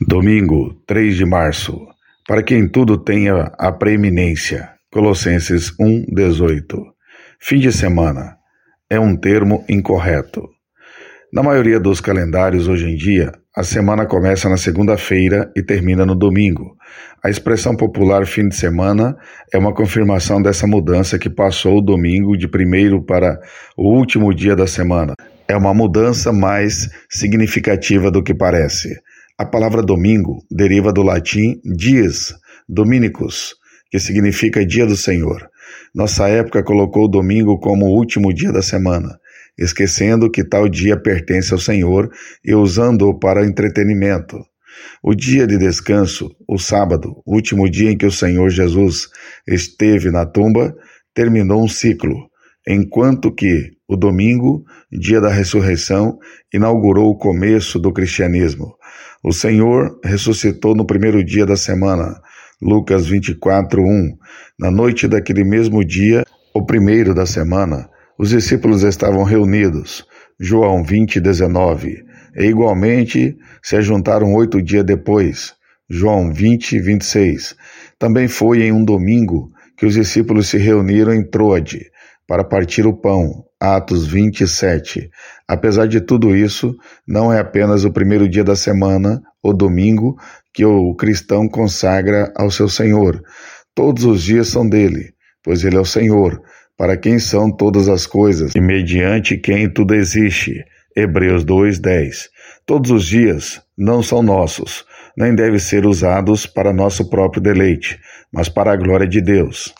Domingo, 3 de março. Para quem tudo tenha a preeminência. Colossenses 1:18. Fim de semana é um termo incorreto. Na maioria dos calendários hoje em dia, a semana começa na segunda-feira e termina no domingo. A expressão popular fim de semana é uma confirmação dessa mudança que passou o domingo de primeiro para o último dia da semana. É uma mudança mais significativa do que parece. A palavra domingo deriva do latim dies, dominicus, que significa dia do Senhor. Nossa época colocou o domingo como o último dia da semana, esquecendo que tal dia pertence ao Senhor e usando-o para entretenimento. O dia de descanso, o sábado, último dia em que o Senhor Jesus esteve na tumba, terminou um ciclo, enquanto que o domingo, dia da ressurreição, inaugurou o começo do cristianismo. O Senhor ressuscitou no primeiro dia da semana. Lucas 24, 1. Na noite daquele mesmo dia, o primeiro da semana, os discípulos estavam reunidos. João 20, 19. E igualmente se ajuntaram oito dias depois. João 20, 26. Também foi em um domingo que os discípulos se reuniram em Troade para partir o pão. Atos 27. Apesar de tudo isso, não é apenas o primeiro dia da semana, o domingo, que o cristão consagra ao seu Senhor. Todos os dias são dele, pois ele é o Senhor, para quem são todas as coisas e mediante quem tudo existe. Hebreus 2:10. Todos os dias não são nossos, nem devem ser usados para nosso próprio deleite, mas para a glória de Deus.